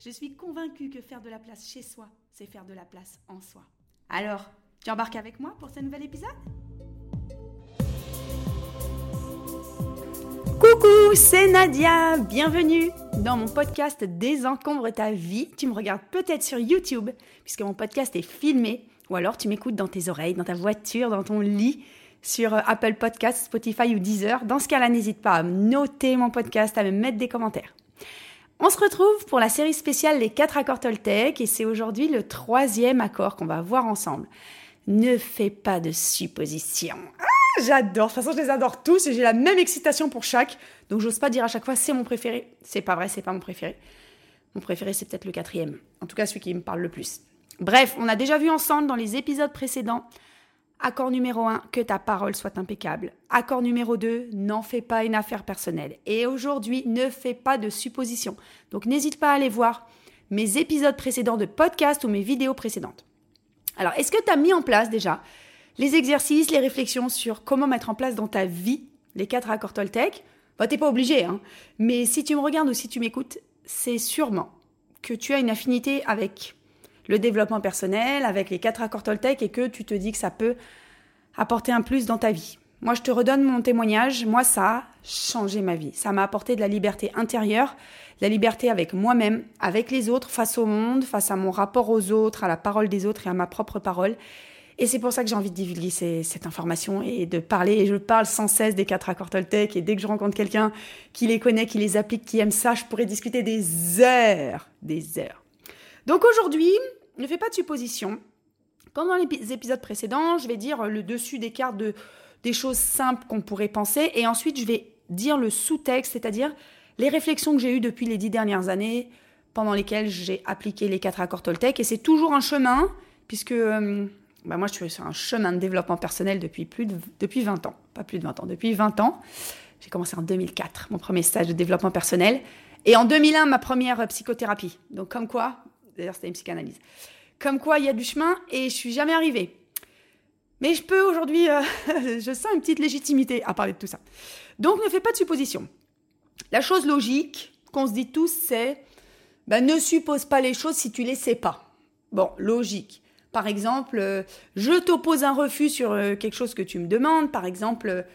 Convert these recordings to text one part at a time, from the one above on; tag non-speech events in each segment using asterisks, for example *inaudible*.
Je suis convaincue que faire de la place chez soi, c'est faire de la place en soi. Alors, tu embarques avec moi pour ce nouvel épisode? Coucou, c'est Nadia, bienvenue dans mon podcast Désencombre ta vie. Tu me regardes peut-être sur YouTube, puisque mon podcast est filmé, ou alors tu m'écoutes dans tes oreilles, dans ta voiture, dans ton lit, sur euh, Apple Podcasts, Spotify ou Deezer. Dans ce cas-là, n'hésite pas à noter mon podcast, à me mettre des commentaires. On se retrouve pour la série spéciale Les 4 accords Toltec et c'est aujourd'hui le troisième accord qu'on va voir ensemble. Ne fais pas de suppositions. Ah, j'adore. De toute façon, je les adore tous et j'ai la même excitation pour chaque. Donc, j'ose pas dire à chaque fois c'est mon préféré. C'est pas vrai, c'est pas mon préféré. Mon préféré, c'est peut-être le quatrième. En tout cas, celui qui me parle le plus. Bref, on a déjà vu ensemble dans les épisodes précédents Accord numéro 1, que ta parole soit impeccable. Accord numéro 2, n'en fais pas une affaire personnelle. Et aujourd'hui, ne fais pas de suppositions. Donc n'hésite pas à aller voir mes épisodes précédents de podcast ou mes vidéos précédentes. Alors, est-ce que tu as mis en place déjà les exercices, les réflexions sur comment mettre en place dans ta vie les quatre accords Toltec? Bah, T'es pas obligé, hein. Mais si tu me regardes ou si tu m'écoutes, c'est sûrement que tu as une affinité avec le développement personnel, avec les quatre accords Toltec et que tu te dis que ça peut apporter un plus dans ta vie. Moi, je te redonne mon témoignage. Moi, ça a changé ma vie. Ça m'a apporté de la liberté intérieure, la liberté avec moi-même, avec les autres, face au monde, face à mon rapport aux autres, à la parole des autres et à ma propre parole. Et c'est pour ça que j'ai envie de divulguer cette information et de parler. Et je parle sans cesse des quatre accords Toltec. Et dès que je rencontre quelqu'un qui les connaît, qui les applique, qui aime ça, je pourrais discuter des heures, des heures. Donc aujourd'hui, ne fais pas de suppositions. Comme dans les épisodes précédents, je vais dire le dessus des cartes de, des choses simples qu'on pourrait penser. Et ensuite, je vais dire le sous-texte, c'est-à-dire les réflexions que j'ai eues depuis les dix dernières années, pendant lesquelles j'ai appliqué les quatre accords Toltec. Et c'est toujours un chemin, puisque euh, bah, moi, je suis sur un chemin de développement personnel depuis, plus de, depuis 20 ans. Pas plus de 20 ans, depuis 20 ans. J'ai commencé en 2004, mon premier stage de développement personnel. Et en 2001, ma première psychothérapie. Donc, comme quoi, D'ailleurs, c'était une psychanalyse. Comme quoi, il y a du chemin et je suis jamais arrivée. Mais je peux aujourd'hui, euh, *laughs* je sens une petite légitimité à parler de tout ça. Donc, ne fais pas de suppositions. La chose logique qu'on se dit tous, c'est ben, ne suppose pas les choses si tu les sais pas. Bon, logique. Par exemple, euh, je t'oppose un refus sur euh, quelque chose que tu me demandes. Par exemple,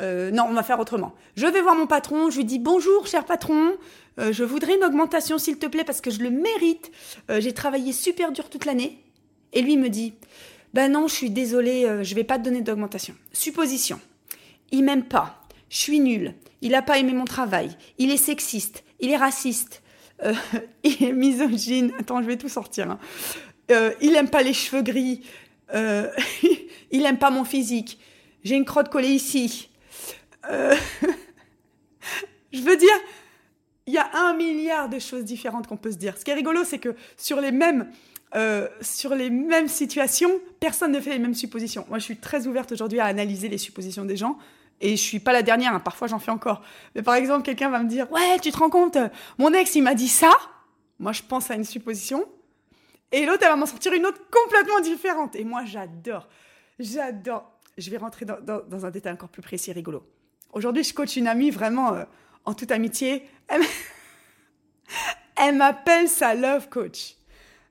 non, on va faire autrement. Je vais voir mon patron, je lui dis bonjour cher patron, euh, je voudrais une augmentation s'il te plaît parce que je le mérite. Euh, j'ai travaillé super dur toute l'année. Et lui me dit ben non, je suis désolé, je vais pas te donner d'augmentation. Supposition. Il m'aime pas. Je suis nulle. Il a pas aimé mon travail. Il est sexiste. Il est raciste. *laughs* il est misogyne. Attends, je vais tout sortir. Hein. il aime pas les cheveux gris. *laughs* il aime pas mon physique. J'ai une crotte collée ici. Euh, *laughs* je veux dire, il y a un milliard de choses différentes qu'on peut se dire. Ce qui est rigolo, c'est que sur les mêmes euh, sur les mêmes situations, personne ne fait les mêmes suppositions. Moi, je suis très ouverte aujourd'hui à analyser les suppositions des gens. Et je suis pas la dernière, hein. parfois j'en fais encore. Mais par exemple, quelqu'un va me dire Ouais, tu te rends compte, mon ex il m'a dit ça. Moi je pense à une supposition. Et l'autre elle va m'en sortir une autre complètement différente. Et moi j'adore. J'adore. Je vais rentrer dans, un détail encore plus précis rigolo. Aujourd'hui, je coach une amie vraiment euh, en toute amitié. *laughs* Elle, m'appelle sa love coach.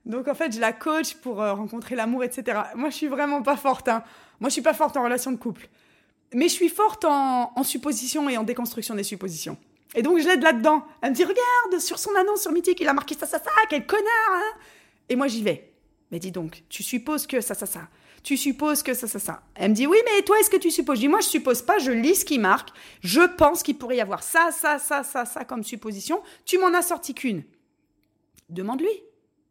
Donc en fait, je la coach pour euh, rencontrer l'amour, etc. Moi, je suis vraiment pas forte. Hein. Moi, je suis pas forte en relation de couple. Mais je suis forte en, en supposition et en déconstruction des suppositions. Et donc, je l'aide là-dedans. Elle me dit, regarde, sur son annonce sur Mythique, il a marqué ça, ça, ça, quel connard hein Et moi, j'y vais. Mais dis donc, tu supposes que ça, ça, ça tu supposes que ça, ça, ça. Elle me dit, oui, mais toi, est-ce que tu supposes? Je dis, moi, je suppose pas, je lis ce qui marque. Je pense qu'il pourrait y avoir ça, ça, ça, ça, ça comme supposition. Tu m'en as sorti qu'une. Demande-lui.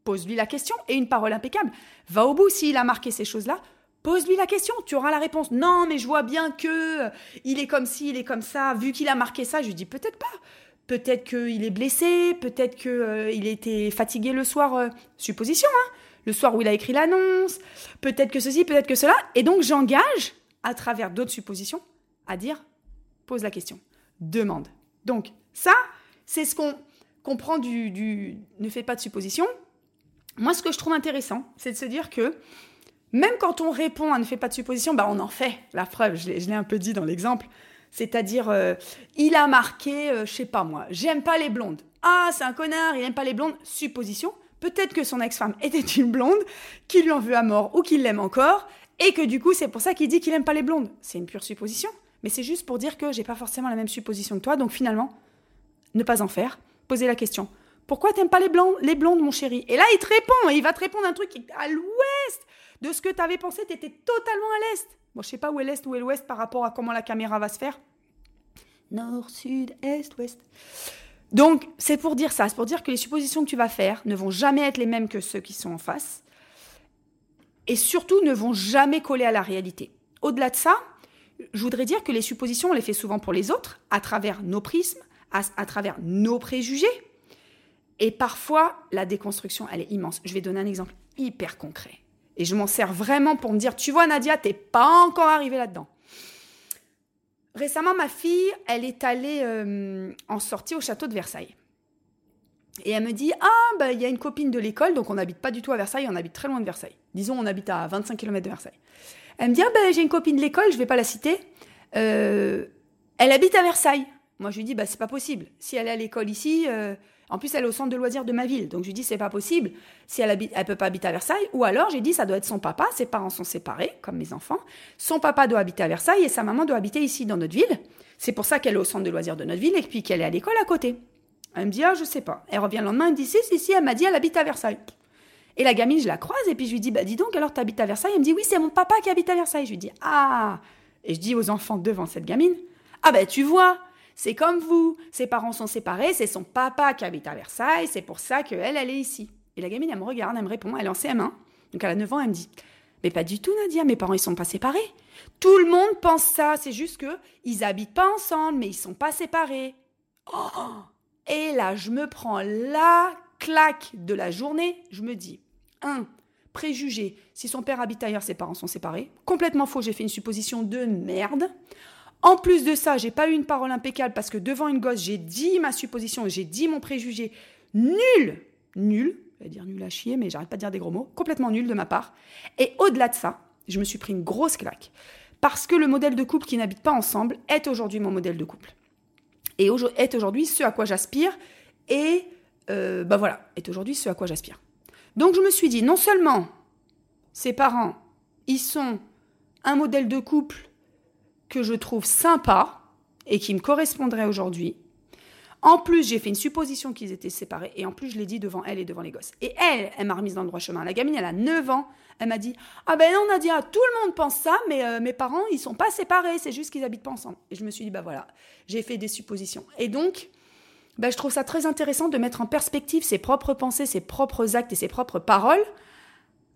Pose-lui la question et une parole impeccable. Va au bout s'il a marqué ces choses-là. Pose-lui la question, tu auras la réponse. Non, mais je vois bien que euh, il est comme ci, il est comme ça. Vu qu'il a marqué ça, je lui dis peut-être pas. Peut-être qu'il est blessé, peut-être qu'il euh, était fatigué le soir. Euh, supposition, hein le soir où il a écrit l'annonce, peut-être que ceci, peut-être que cela. Et donc j'engage, à travers d'autres suppositions, à dire, pose la question, demande. Donc ça, c'est ce qu'on comprend du, du ne fais pas de supposition. Moi, ce que je trouve intéressant, c'est de se dire que même quand on répond à ne fais pas de supposition, bah on en fait. La preuve, je l'ai un peu dit dans l'exemple. C'est-à-dire, euh, il a marqué, euh, je sais pas moi, j'aime pas les blondes. Ah, c'est un connard, il n'aime pas les blondes. Supposition. Peut-être que son ex-femme était une blonde, qu'il lui en veut à mort ou qu'il l'aime encore, et que du coup, c'est pour ça qu'il dit qu'il n'aime pas les blondes. C'est une pure supposition. Mais c'est juste pour dire que j'ai pas forcément la même supposition que toi, donc finalement, ne pas en faire. Poser la question. Pourquoi t'aimes pas les, blondes, les blondes, mon chéri? Et là, il te répond, et il va te répondre un truc à l'ouest de ce que tu avais pensé, tu étais totalement à l'est. Moi, je sais pas où est l'est, où est l'ouest par rapport à comment la caméra va se faire. Nord, sud, est, ouest. Donc, c'est pour dire ça, c'est pour dire que les suppositions que tu vas faire ne vont jamais être les mêmes que ceux qui sont en face, et surtout ne vont jamais coller à la réalité. Au-delà de ça, je voudrais dire que les suppositions, on les fait souvent pour les autres, à travers nos prismes, à travers nos préjugés, et parfois, la déconstruction, elle est immense. Je vais donner un exemple hyper concret. Et je m'en sers vraiment pour me dire, tu vois Nadia, t'es pas encore arrivée là-dedans. Récemment, ma fille, elle est allée euh, en sortie au château de Versailles. Et elle me dit, ah, bah, il y a une copine de l'école, donc on n'habite pas du tout à Versailles, on habite très loin de Versailles. Disons, on habite à 25 km de Versailles. Elle me dit, ah, bah, j'ai une copine de l'école, je vais pas la citer. Euh, elle habite à Versailles. Moi, je lui dis, bah, c'est pas possible. Si elle est à l'école ici, euh, en plus, elle est au centre de loisirs de ma ville. Donc, je lui dis, c'est pas possible. Si elle habite, elle peut pas habiter à Versailles. Ou alors, j'ai dit, ça doit être son papa. Ses parents sont séparés, comme mes enfants. Son papa doit habiter à Versailles et sa maman doit habiter ici, dans notre ville. C'est pour ça qu'elle est au centre de loisirs de notre ville et puis qu'elle est à l'école à côté. Elle me dit, ah, je sais pas. Elle revient le lendemain, elle me dit, si, si, si, elle m'a dit, elle habite à Versailles. Et la gamine, je la croise et puis je lui dis, bah, dis donc, alors tu habites à Versailles? Elle me dit, oui, c'est mon papa qui habite à Versailles. Je lui dis, ah. Et je dis aux enfants devant cette gamine, ah, ben, tu vois, c'est comme vous, ses parents sont séparés, c'est son papa qui habite à Versailles, c'est pour ça qu'elle, elle est ici. Et la gamine, elle me regarde, elle me répond, elle est en CM1, donc elle a 9 ans, elle me dit, mais pas du tout Nadia, mes parents, ils sont pas séparés. Tout le monde pense ça, c'est juste que ils habitent pas ensemble, mais ils sont pas séparés. Oh Et là, je me prends la claque de la journée, je me dis, un, préjugé, si son père habite ailleurs, ses parents sont séparés. Complètement faux, j'ai fait une supposition de merde. En plus de ça, j'ai pas eu une parole impeccable parce que devant une gosse, j'ai dit ma supposition, j'ai dit mon préjugé nul, nul, je vais dire nul à chier, mais j'arrête pas de dire des gros mots, complètement nul de ma part. Et au-delà de ça, je me suis pris une grosse claque parce que le modèle de couple qui n'habite pas ensemble est aujourd'hui mon modèle de couple et est aujourd'hui ce à quoi j'aspire et euh, bah voilà, est aujourd'hui ce à quoi j'aspire. Donc je me suis dit, non seulement ses parents, ils sont un modèle de couple que je trouve sympa et qui me correspondrait aujourd'hui. En plus, j'ai fait une supposition qu'ils étaient séparés et en plus, je l'ai dit devant elle et devant les gosses. Et elle, elle m'a remise dans le droit chemin. La gamine, elle a 9 ans. Elle m'a dit Ah ben non, Nadia, tout le monde pense ça, mais euh, mes parents, ils sont pas séparés, c'est juste qu'ils habitent pas ensemble. Et je me suis dit Bah voilà, j'ai fait des suppositions. Et donc, bah, je trouve ça très intéressant de mettre en perspective ses propres pensées, ses propres actes et ses propres paroles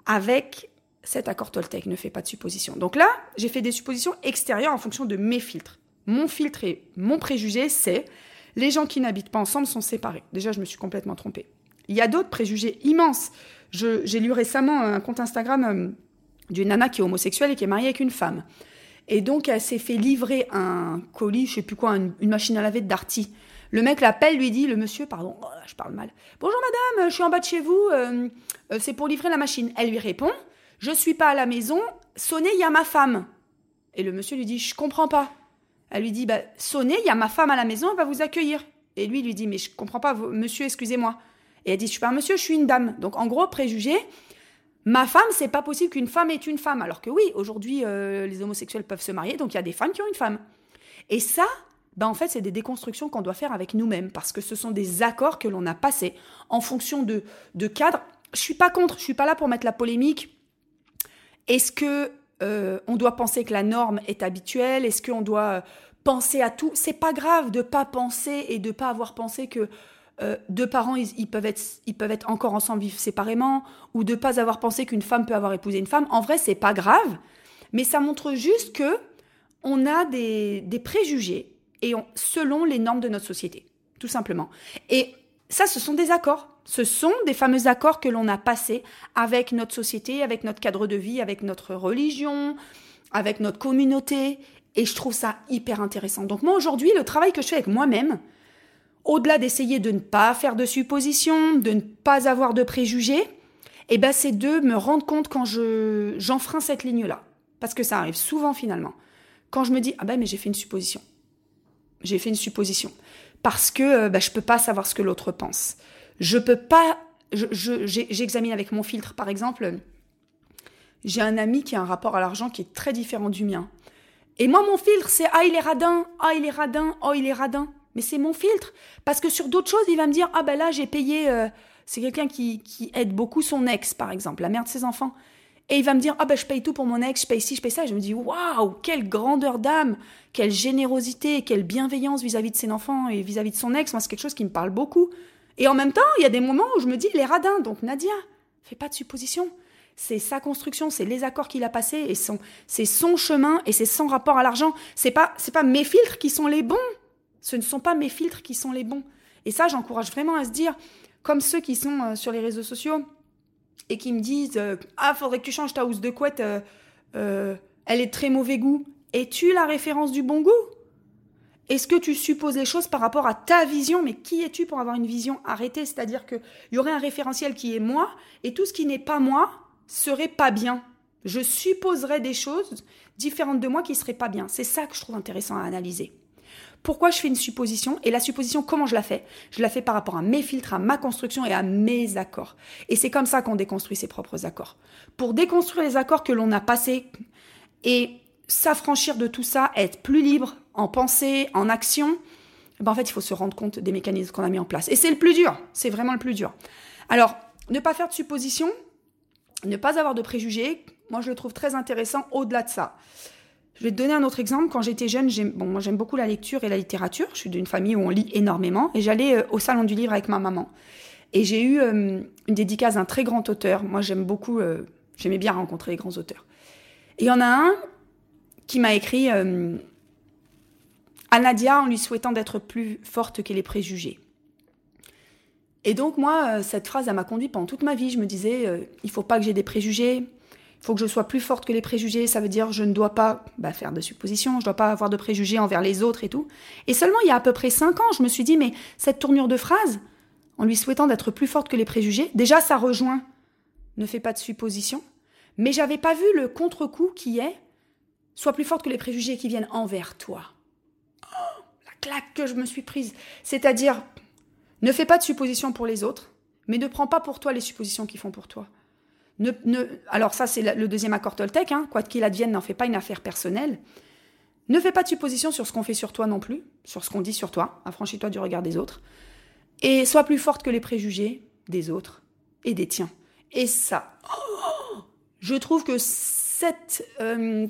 avec cet accord Toltec ne fait pas de suppositions. Donc là, j'ai fait des suppositions extérieures en fonction de mes filtres. Mon filtre et mon préjugé, c'est les gens qui n'habitent pas ensemble sont séparés. Déjà, je me suis complètement trompée. Il y a d'autres préjugés immenses. J'ai lu récemment un compte Instagram euh, d'une nana qui est homosexuelle et qui est mariée avec une femme. Et donc, elle s'est fait livrer un colis, je sais plus quoi, une, machine à laver de Darty. Le mec l'appelle, lui dit, le monsieur, pardon, oh, je parle mal. Bonjour madame, je suis en bas de chez vous, euh, euh, c'est pour livrer la machine. Elle lui répond, je suis pas à la maison, sonnez, il y a ma femme. Et le monsieur lui dit Je comprends pas. Elle lui dit bah, Sonnez, il y a ma femme à la maison, elle va vous accueillir. Et lui lui dit Mais je comprends pas, monsieur, excusez-moi. Et elle dit Je suis pas un monsieur, je suis une dame. Donc en gros, préjugé, ma femme, c'est pas possible qu'une femme ait une femme. Alors que oui, aujourd'hui, euh, les homosexuels peuvent se marier, donc il y a des femmes qui ont une femme. Et ça, bah en fait, c'est des déconstructions qu'on doit faire avec nous-mêmes, parce que ce sont des accords que l'on a passés en fonction de, de cadres. Je suis pas contre, je suis pas là pour mettre la polémique est-ce que euh, on doit penser que la norme est habituelle? Est-ce qu'on doit euh, penser à tout? C'est pas grave de pas penser et de pas avoir pensé que euh, deux parents peuvent être encore ensemble vivre séparément ou de pas avoir pensé qu'une femme peut avoir épousé une femme. En vrai, c'est pas grave, mais ça montre juste que on a des, préjugés selon les normes de notre société, tout simplement. Et ça, ce sont des accords. Ce sont des fameux accords que l'on a passés avec notre société, avec notre cadre de vie, avec notre religion, avec notre communauté. Et je trouve ça hyper intéressant. Donc moi aujourd'hui, le travail que je fais avec moi-même, au-delà d'essayer de ne pas faire de suppositions, de ne pas avoir de préjugés, eh ben c'est de me rendre compte quand je j'enfreins cette ligne-là. Parce que ça arrive souvent finalement. Quand je me dis, ah ben mais j'ai fait une supposition. J'ai fait une supposition. Parce que euh, ben, je peux pas savoir ce que l'autre pense. Je peux pas... J'examine avec mon filtre, par exemple, j'ai un ami qui a un rapport à l'argent qui est très différent du mien. Et moi, mon filtre, c'est ah, il est radin, ah, il est radin, oh, il est radin. Mais c'est mon filtre. Parce que sur d'autres choses, il va me dire ah ben là, j'ai payé. Euh, c'est quelqu'un qui, qui, aide beaucoup son ex, par exemple, la mère de ses enfants. Et il va me dire ah ben je paye tout pour mon ex, je paye ci, je paye ça. Et je me dis waouh, quelle grandeur d'âme, quelle générosité, quelle bienveillance vis-à-vis de ses enfants et vis-à-vis de son ex. Moi, c'est quelque chose qui me parle beaucoup. Et en même temps, il y a des moments où je me dis il est radin. Donc Nadia, fais pas de suppositions c'est sa construction, c'est les accords qu'il a passés et c'est son chemin et c'est son rapport à l'argent. C'est pas c'est pas mes filtres qui sont les bons. Ce ne sont pas mes filtres qui sont les bons. Et ça, j'encourage vraiment à se dire, comme ceux qui sont euh, sur les réseaux sociaux et qui me disent euh, ah faudrait que tu changes ta housse de couette, euh, elle est très mauvais goût. Es-tu la référence du bon goût? Est-ce que tu supposes les choses par rapport à ta vision? Mais qui es-tu pour avoir une vision arrêtée? C'est-à-dire qu'il y aurait un référentiel qui est moi, et tout ce qui n'est pas moi, serait pas bien. Je supposerais des choses différentes de moi qui seraient pas bien. C'est ça que je trouve intéressant à analyser. Pourquoi je fais une supposition? Et la supposition, comment je la fais? Je la fais par rapport à mes filtres, à ma construction et à mes accords. Et c'est comme ça qu'on déconstruit ses propres accords. Pour déconstruire les accords que l'on a passés et s'affranchir de tout ça, être plus libre en pensée, en action, ben en fait, il faut se rendre compte des mécanismes qu'on a mis en place. Et c'est le plus dur. C'est vraiment le plus dur. Alors, ne pas faire de suppositions, ne pas avoir de préjugés, moi je le trouve très intéressant au-delà de ça. Je vais te donner un autre exemple. Quand j'étais jeune, j'aime, bon, moi j'aime beaucoup la lecture et la littérature. Je suis d'une famille où on lit énormément. Et j'allais euh, au salon du livre avec ma maman. Et j'ai eu euh, une dédicace d'un très grand auteur. Moi j'aime beaucoup, euh, j'aimais bien rencontrer les grands auteurs. Et il y en a un qui m'a écrit à Nadia en lui souhaitant d'être plus forte que les préjugés. Et donc moi, euh, cette phrase, elle m'a conduit pendant toute ma vie. Je me disais, euh, il faut pas que j'ai des préjugés, il faut que je sois plus forte que les préjugés. Ça veut dire, je ne dois pas bah, faire de suppositions, je dois pas avoir de préjugés envers les autres et tout. Et seulement il y a à peu près cinq ans, je me suis dit, mais cette tournure de phrase, en lui souhaitant d'être plus forte que les préjugés, déjà ça rejoint, ne fais pas de suppositions. Mais j'avais pas vu le contre-coup qui est, sois plus forte que les préjugés qui viennent envers toi. Oh, la claque que je me suis prise. C'est-à-dire, ne fais pas de suppositions pour les autres, mais ne prends pas pour toi les suppositions qu'ils font pour toi. Ne, ne, alors ça, c'est le deuxième accord Toltec, hein, quoi qu'il advienne, n'en fais pas une affaire personnelle. Ne fais pas de suppositions sur ce qu'on fait sur toi non plus, sur ce qu'on dit sur toi, affranchis-toi du regard des autres, et sois plus forte que les préjugés des autres et des tiens. Et ça, oh, je trouve que cette, euh,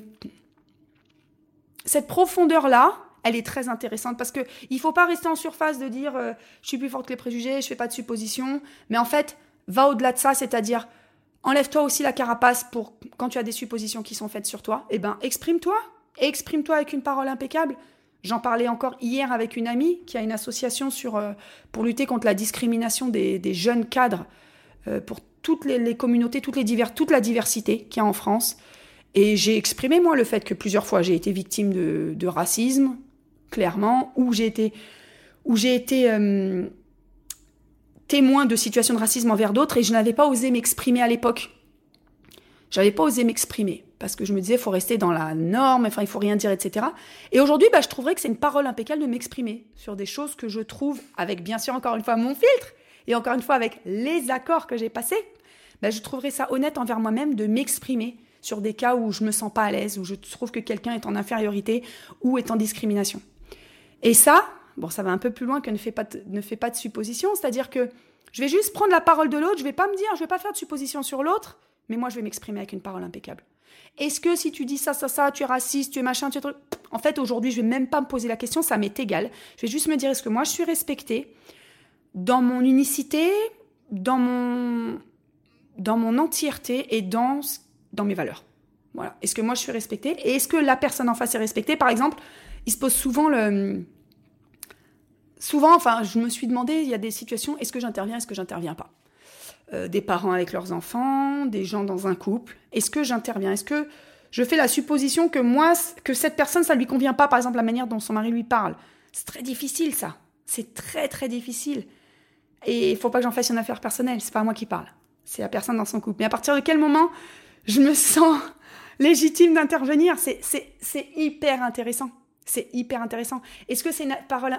cette profondeur-là, elle est très intéressante parce que il faut pas rester en surface de dire euh, je suis plus forte que les préjugés, je fais pas de suppositions, mais en fait, va au-delà de ça, c'est-à-dire enlève-toi aussi la carapace pour quand tu as des suppositions qui sont faites sur toi, eh ben exprime-toi, exprime-toi avec une parole impeccable. J'en parlais encore hier avec une amie qui a une association sur, euh, pour lutter contre la discrimination des, jeunes cadres euh, pour toutes les, communautés, toutes les toute la diversité qu'il y a en France. Et j'ai exprimé, moi, le fait que plusieurs fois j'ai été victime de, racisme, clairement, où j'ai été, où j'ai été euh, témoin de situations de racisme envers d'autres et je n'avais pas osé m'exprimer à l'époque. J'avais pas osé m'exprimer parce que je me disais, il faut rester dans la norme, enfin, il faut rien dire, etc. Et aujourd'hui, bah, je trouverais que c'est une parole impeccable de m'exprimer sur des choses que je trouve, avec bien sûr, encore une fois, mon filtre et encore une fois, avec les accords que j'ai passés, bah, je trouverais ça honnête envers moi-même de m'exprimer sur des cas où je me sens pas à l'aise, où je trouve que quelqu'un est en infériorité ou est en discrimination. Et ça, bon, ça va un peu plus loin que ne fais pas de, ne pas de suppositions, c'est-à-dire que je vais juste prendre la parole de l'autre, je vais pas me dire, je vais pas faire de suppositions sur l'autre, mais moi je vais m'exprimer avec une parole impeccable. Est-ce que si tu dis ça, ça, ça, tu es raciste, tu es machin, tu es... En fait, aujourd'hui, je vais même pas me poser la question, ça m'est égal. Je vais juste me dire, est-ce que moi je suis respectée dans mon unicité, dans mon, dans mon entièreté et dans, dans mes valeurs Voilà. Est-ce que moi je suis respectée? Et est-ce que la personne en face est respectée? Par exemple, il se pose souvent le, souvent, enfin, je me suis demandé, il y a des situations, est-ce que j'interviens, est-ce que j'interviens pas? Euh, Des parents avec leurs enfants, des gens dans un couple, est-ce que j'interviens? Est-ce que je fais la supposition que moi, que cette personne, ça lui convient pas, par exemple, la manière dont son mari lui parle? C'est très difficile, ça. C'est très, très difficile. Et il faut pas que j'en fasse une affaire personnelle, c'est pas moi qui parle. C'est la personne dans son couple. Mais à partir de quel moment je me sens légitime d'intervenir C'est hyper intéressant. C'est hyper intéressant. Est-ce que c'est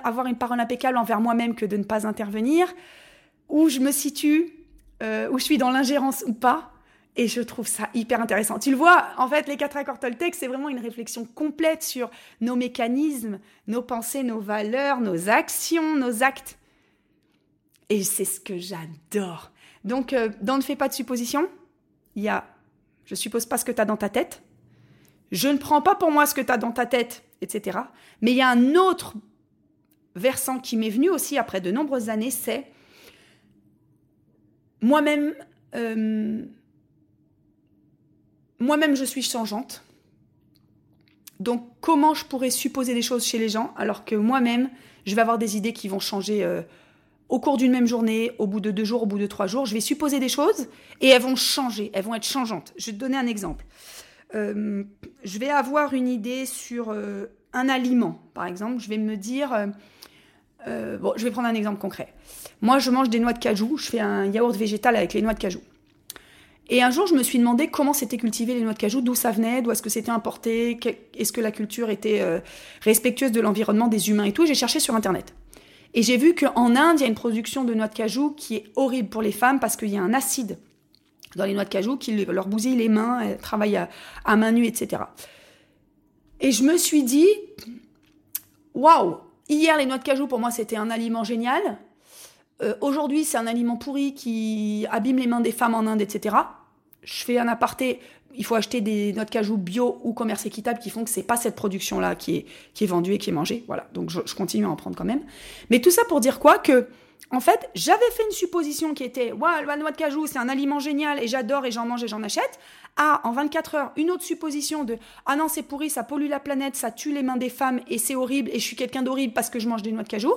avoir une parole impeccable envers moi-même que de ne pas intervenir? Où je me situe euh, Où je suis dans l'ingérence ou pas? Et je trouve ça hyper intéressant. Tu le vois, en fait, les quatre accords Toltec, c'est vraiment une réflexion complète sur nos mécanismes, nos pensées, nos valeurs, nos actions, nos actes. Et c'est ce que j'adore. Donc, euh, dans Ne fais pas de supposition, il y a je suppose pas ce que tu as dans ta tête, je ne prends pas pour moi ce que tu as dans ta tête, etc. Mais il y a un autre versant qui m'est venu aussi après de nombreuses années, c'est moi-même, euh, moi-même je suis changeante. Donc comment je pourrais supposer des choses chez les gens alors que moi-même, je vais avoir des idées qui vont changer euh, au cours d'une même journée, au bout de deux jours, au bout de trois jours. Je vais supposer des choses et elles vont changer, elles vont être changeantes. Je vais te donner un exemple. Euh, je vais avoir une idée sur euh, un aliment, par exemple. Je vais me dire, euh, bon, je vais prendre un exemple concret. Moi, je mange des noix de cajou. Je fais un yaourt végétal avec les noix de cajou. Et un jour, je me suis demandé comment c'était cultivé les noix de cajou, d'où ça venait, d'où est-ce que c'était importé, est-ce que la culture était respectueuse de l'environnement, des humains et tout. J'ai cherché sur Internet. Et j'ai vu qu'en Inde, il y a une production de noix de cajou qui est horrible pour les femmes parce qu'il y a un acide dans les noix de cajou qui leur bousille les mains, elles travaillent à, main nue, etc. Et je me suis dit, waouh, hier les noix de cajou pour moi c'était un aliment génial. Euh, aujourd'hui c'est un aliment pourri qui abîme les mains des femmes en Inde, etc. Je fais un aparté, il faut acheter des noix de cajou bio ou commerce équitable qui font que c'est pas cette production là qui est, vendue et qui est mangée. Voilà, donc je continue à en prendre quand même. Mais tout ça pour dire quoi? Que en fait, j'avais fait une supposition qui était ouais, la noix de cajou, c'est un aliment génial et j'adore et j'en mange et j'en achète. Ah, en 24 heures, une autre supposition de ah non, c'est pourri, ça pollue la planète, ça tue les mains des femmes et c'est horrible et je suis quelqu'un d'horrible parce que je mange des noix de cajou.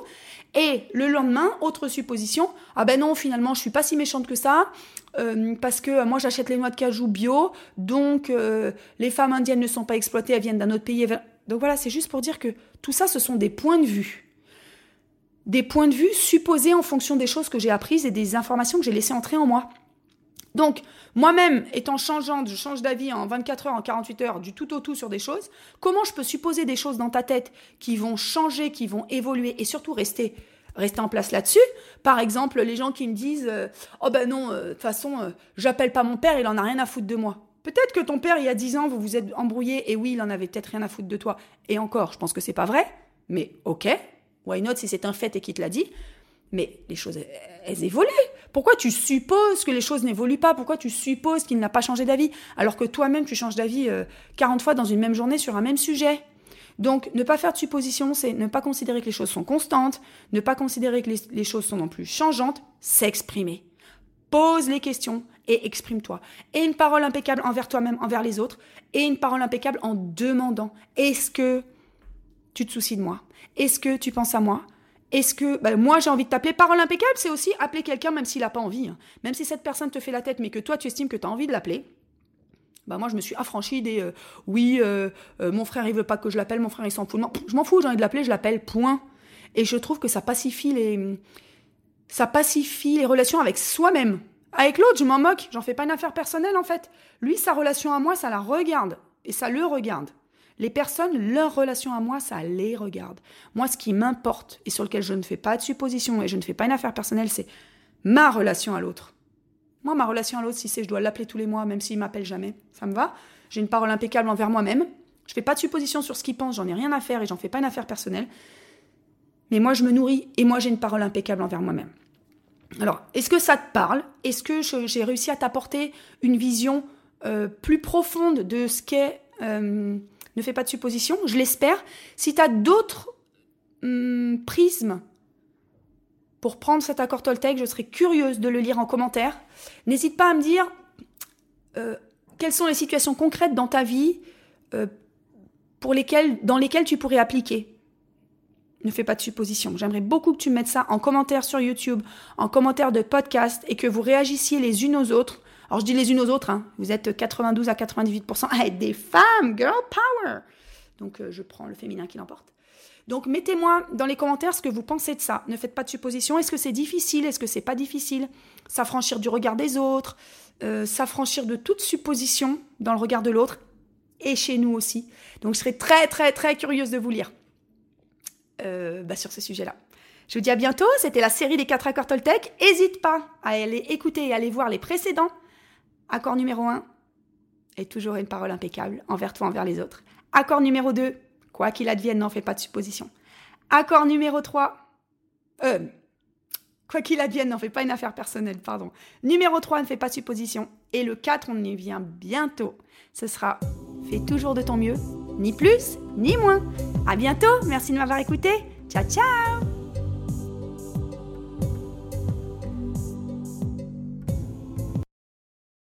Et le lendemain, autre supposition ah ben non, finalement, je suis pas si méchante que ça euh, parce que moi j'achète les noix de cajou bio, donc euh, les femmes indiennes ne sont pas exploitées, elles viennent d'un autre pays. Donc voilà, c'est juste pour dire que tout ça, ce sont des points de vue des points de vue supposés en fonction des choses que j'ai apprises et des informations que j'ai laissées entrer en moi. Donc, moi-même, étant changeante, je change d'avis en 24 heures, en 48 heures, du tout au tout sur des choses, comment je peux supposer des choses dans ta tête qui vont changer, qui vont évoluer et surtout rester rester en place là-dessus? Par exemple, les gens qui me disent euh, "Oh ben non, euh, de toute façon, euh, j'appelle pas mon père, il en a rien à foutre de moi." Peut-être que ton père, il y a 10 ans, vous vous êtes embrouillé et oui, il en avait peut-être rien à foutre de toi. Et encore, je pense que c'est pas vrai, mais OK, Why not si c'est un fait et qu'il te l'a dit. Mais les choses, elles, évoluent. Pourquoi tu supposes que les choses n'évoluent pas? Pourquoi tu supposes qu'il n'a pas changé d'avis? Alors que toi-même tu changes d'avis 40 euh, fois dans une même journée sur un même sujet. Donc, ne pas faire de suppositions, c'est ne pas considérer que les choses sont constantes, ne pas considérer que les, choses sont non plus changeantes, s'exprimer. Pose les questions et exprime-toi. Et une parole impeccable envers toi-même, envers les autres, et une parole impeccable en demandant. Est-ce que tu te soucies de moi Est-ce que tu penses à moi? Est-ce que bah, moi j'ai envie de t'appeler Parole impeccable, c'est aussi appeler quelqu'un même s'il n'a pas envie. Hein. Même si cette personne te fait la tête, mais que toi tu estimes que tu as envie de l'appeler. Bah moi je me suis affranchie des euh, oui euh, euh, mon frère il veut pas que je l'appelle mon frère il s'en fout non je m'en fous j'ai envie de l'appeler je l'appelle point et je trouve que ça pacifie les ça pacifie les relations avec soi-même avec l'autre je m'en moque j'en fais pas une affaire personnelle en fait lui sa relation à moi ça la regarde et ça le regarde les personnes, leur relation à moi, ça les regarde. Moi, ce qui m'importe et sur lequel je ne fais pas de supposition et je ne fais pas une affaire personnelle, c'est ma relation à l'autre. Moi, ma relation à l'autre, si c'est je dois l'appeler tous les mois, même s'il m'appelle jamais, ça me va. J'ai une parole impeccable envers moi-même. Je fais pas de supposition sur ce qu'il pense, j'en ai rien à faire et j'en fais pas une affaire personnelle. Mais moi, je me nourris et moi, j'ai une parole impeccable envers moi-même. Alors, est-ce que ça te parle? Est-ce que j'ai réussi à t'apporter une vision euh, plus profonde de ce qu'est euh, ne fais pas de suppositions, je l'espère. Si tu as d'autres hum, prismes pour prendre cet accord Toltec, je serais curieuse de le lire en commentaire. N'hésite pas à me dire euh, quelles sont les situations concrètes dans ta vie euh, pour lesquelles, dans lesquelles tu pourrais appliquer. ne fais pas de suppositions. J'aimerais beaucoup que tu mettes ça en commentaire sur YouTube, en commentaire de podcast et que vous réagissiez les unes aux autres. Alors je dis les unes aux autres, hein. vous êtes 92 à 98% à être des femmes, girl power. Donc euh, je prends le féminin qui l'emporte. Donc mettez-moi dans les commentaires ce que vous pensez de ça. Ne faites pas de suppositions. Est-ce que c'est difficile? Est-ce que c'est pas difficile? S'affranchir du regard des autres, euh, s'affranchir de toute supposition dans le regard de l'autre et chez nous aussi. Donc je serais très très très curieuse de vous lire euh, bah, sur ce sujet-là. Je vous dis à bientôt, c'était la série des 4 accords Toltec. N'hésite pas à aller écouter et aller voir les précédents. Accord numéro 1 est toujours une parole impeccable envers toi, envers les autres. Accord numéro 2, quoi qu'il advienne, n'en fais pas de supposition. Accord numéro 3, euh, quoi qu'il advienne, n'en fais pas une affaire personnelle, pardon. Numéro 3, ne fais pas de supposition. Et le 4, on y vient bientôt. Ce sera fais toujours de ton mieux, ni plus, ni moins. À bientôt, merci de m'avoir écouté. Ciao, ciao